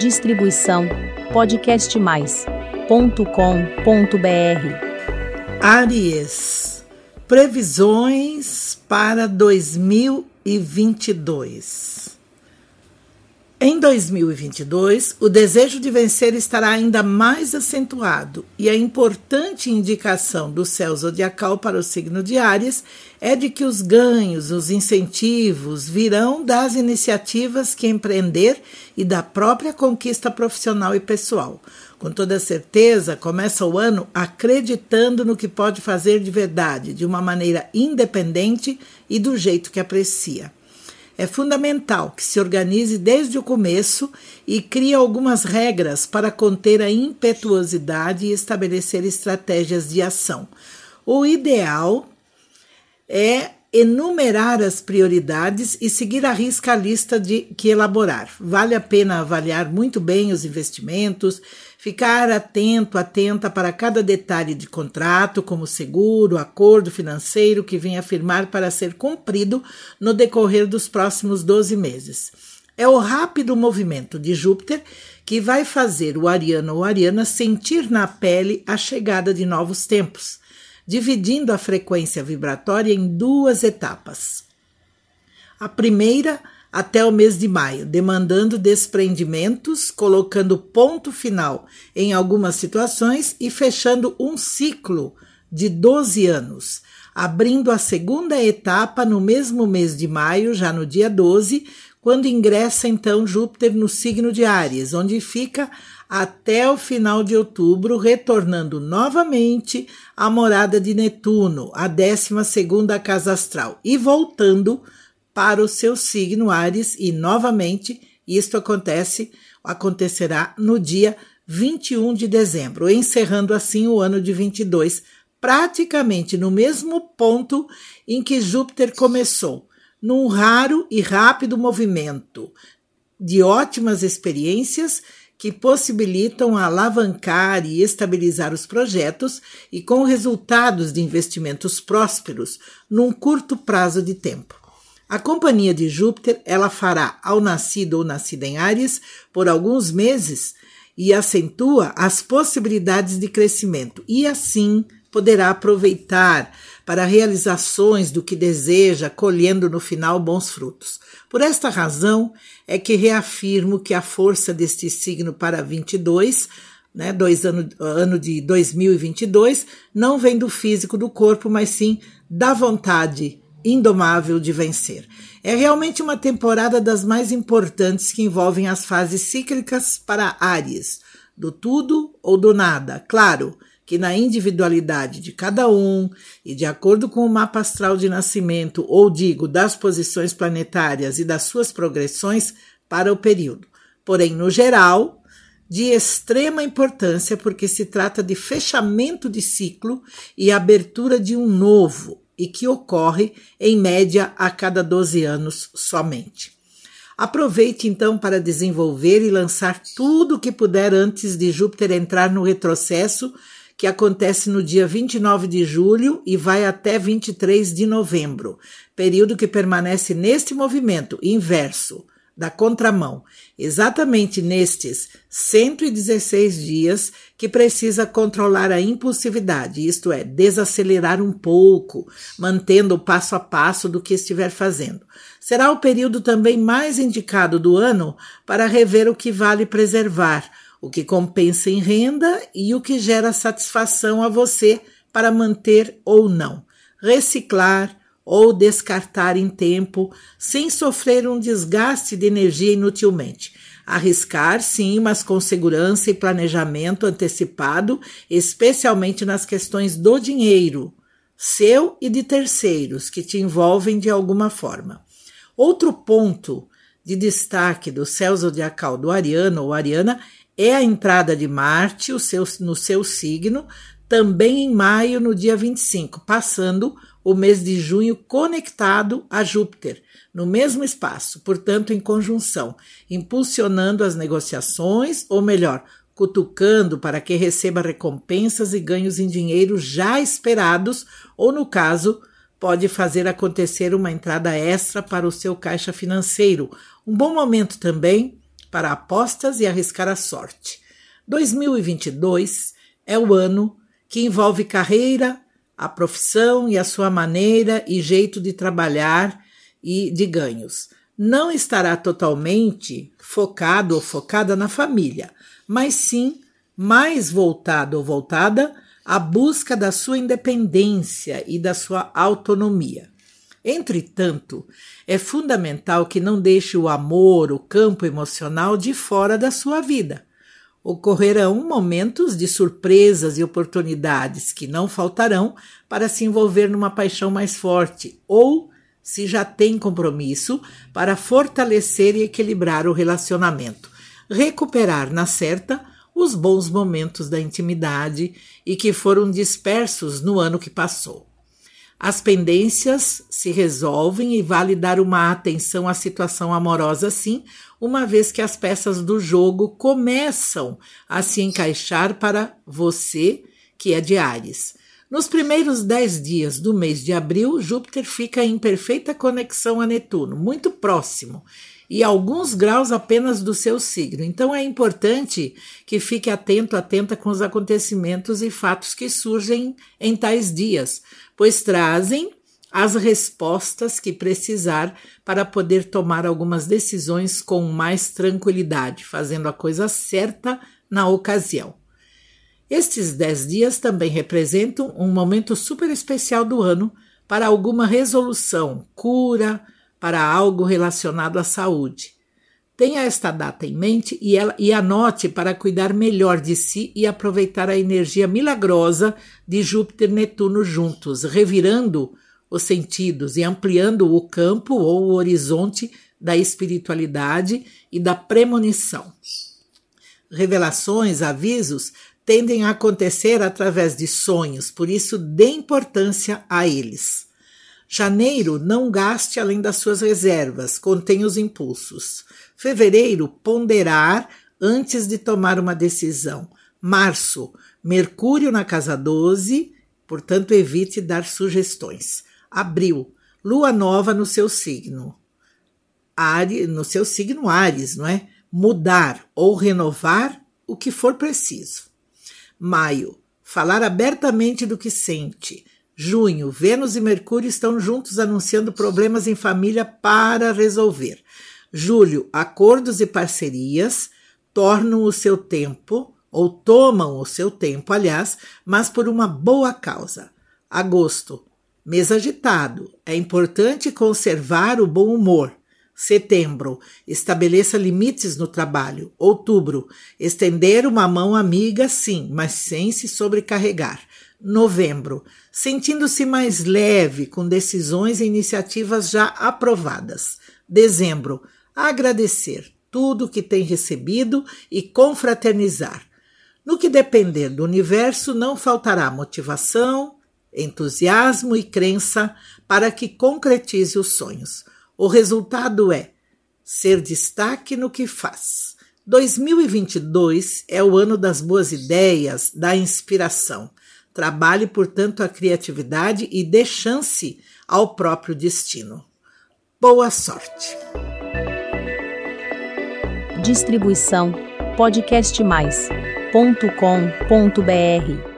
Distribuição podcastmais.com.br. Aries. Previsões para 2022. Em 2022, o desejo de vencer estará ainda mais acentuado e a importante indicação do céu zodiacal para o signo de Áries é de que os ganhos, os incentivos virão das iniciativas que empreender e da própria conquista profissional e pessoal. Com toda certeza, começa o ano acreditando no que pode fazer de verdade, de uma maneira independente e do jeito que aprecia. É fundamental que se organize desde o começo e crie algumas regras para conter a impetuosidade e estabelecer estratégias de ação. O ideal é enumerar as prioridades e seguir à risca a lista de que elaborar. Vale a pena avaliar muito bem os investimentos, ficar atento, atenta para cada detalhe de contrato, como seguro, acordo financeiro que vem afirmar para ser cumprido no decorrer dos próximos 12 meses. É o rápido movimento de Júpiter que vai fazer o ariano ou ariana sentir na pele a chegada de novos tempos dividindo a frequência vibratória em duas etapas. A primeira até o mês de maio, demandando desprendimentos, colocando ponto final em algumas situações e fechando um ciclo de 12 anos, abrindo a segunda etapa no mesmo mês de maio, já no dia 12, quando ingressa então Júpiter no signo de Áries, onde fica até o final de outubro, retornando novamente à morada de Netuno, a 12 casa astral, e voltando para o seu signo Ares, e novamente isto acontece, acontecerá no dia 21 de dezembro, encerrando assim o ano de 22, praticamente no mesmo ponto em que Júpiter começou, num raro e rápido movimento de ótimas experiências que possibilitam alavancar e estabilizar os projetos e com resultados de investimentos prósperos num curto prazo de tempo. A companhia de Júpiter, ela fará ao nascido ou nascida em Áries por alguns meses e acentua as possibilidades de crescimento e assim poderá aproveitar para realizações do que deseja, colhendo no final bons frutos. Por esta razão é que reafirmo que a força deste signo para 22, né, dois ano, ano de 2022, não vem do físico do corpo, mas sim da vontade indomável de vencer. É realmente uma temporada das mais importantes que envolvem as fases cíclicas para Ares, do tudo ou do nada, claro que na individualidade de cada um e de acordo com o mapa astral de nascimento, ou digo, das posições planetárias e das suas progressões para o período. Porém, no geral, de extrema importância porque se trata de fechamento de ciclo e abertura de um novo e que ocorre em média a cada 12 anos somente. Aproveite então para desenvolver e lançar tudo o que puder antes de Júpiter entrar no retrocesso que acontece no dia 29 de julho e vai até 23 de novembro, período que permanece neste movimento inverso, da contramão, exatamente nestes 116 dias que precisa controlar a impulsividade, isto é, desacelerar um pouco, mantendo o passo a passo do que estiver fazendo. Será o período também mais indicado do ano para rever o que vale preservar o que compensa em renda e o que gera satisfação a você para manter ou não, reciclar ou descartar em tempo, sem sofrer um desgaste de energia inutilmente. Arriscar, sim, mas com segurança e planejamento antecipado, especialmente nas questões do dinheiro, seu e de terceiros, que te envolvem de alguma forma. Outro ponto de destaque do céu zodiacal do Ariano ou Ariana é a entrada de Marte seu, no seu signo, também em maio, no dia 25, passando o mês de junho conectado a Júpiter, no mesmo espaço, portanto, em conjunção, impulsionando as negociações, ou melhor, cutucando para que receba recompensas e ganhos em dinheiro já esperados, ou no caso, pode fazer acontecer uma entrada extra para o seu caixa financeiro. Um bom momento também para apostas e arriscar a sorte. 2022 é o ano que envolve carreira, a profissão e a sua maneira e jeito de trabalhar e de ganhos. Não estará totalmente focado ou focada na família, mas sim mais voltado ou voltada à busca da sua independência e da sua autonomia. Entretanto, é fundamental que não deixe o amor, o campo emocional de fora da sua vida. Ocorrerão momentos de surpresas e oportunidades que não faltarão para se envolver numa paixão mais forte ou, se já tem compromisso, para fortalecer e equilibrar o relacionamento, recuperar na certa os bons momentos da intimidade e que foram dispersos no ano que passou. As pendências se resolvem e vale dar uma atenção à situação amorosa, sim, uma vez que as peças do jogo começam a se encaixar para você, que é de Ares. Nos primeiros dez dias do mês de abril, Júpiter fica em perfeita conexão a Netuno, muito próximo, e alguns graus apenas do seu signo. Então é importante que fique atento, atenta com os acontecimentos e fatos que surgem em tais dias, pois trazem as respostas que precisar para poder tomar algumas decisões com mais tranquilidade, fazendo a coisa certa na ocasião. Estes dez dias também representam um momento super especial do ano para alguma resolução, cura, para algo relacionado à saúde. Tenha esta data em mente e, ela, e anote para cuidar melhor de si e aproveitar a energia milagrosa de Júpiter e Netuno juntos, revirando os sentidos e ampliando o campo ou o horizonte da espiritualidade e da premonição. Revelações, avisos tendem a acontecer através de sonhos, por isso dê importância a eles. Janeiro, não gaste além das suas reservas, contém os impulsos. Fevereiro, ponderar antes de tomar uma decisão. Março, Mercúrio na casa 12, portanto, evite dar sugestões. Abril, lua nova no seu signo. Ares, no seu signo Ares, não é? Mudar ou renovar o que for preciso. Maio, falar abertamente do que sente Junho, Vênus e Mercúrio estão juntos anunciando problemas em família para resolver. Julho, acordos e parcerias tornam o seu tempo, ou tomam o seu tempo, aliás, mas por uma boa causa. Agosto, mês agitado. É importante conservar o bom humor. Setembro, estabeleça limites no trabalho. Outubro, estender uma mão amiga, sim, mas sem se sobrecarregar novembro, sentindo-se mais leve com decisões e iniciativas já aprovadas. Dezembro, agradecer tudo que tem recebido e confraternizar. No que depender do universo, não faltará motivação, entusiasmo e crença para que concretize os sonhos. O resultado é ser destaque no que faz. 2022 é o ano das boas ideias, da inspiração. Trabalhe, portanto, a criatividade e dê chance ao próprio destino. Boa sorte. Distribuição podcastmais.com.br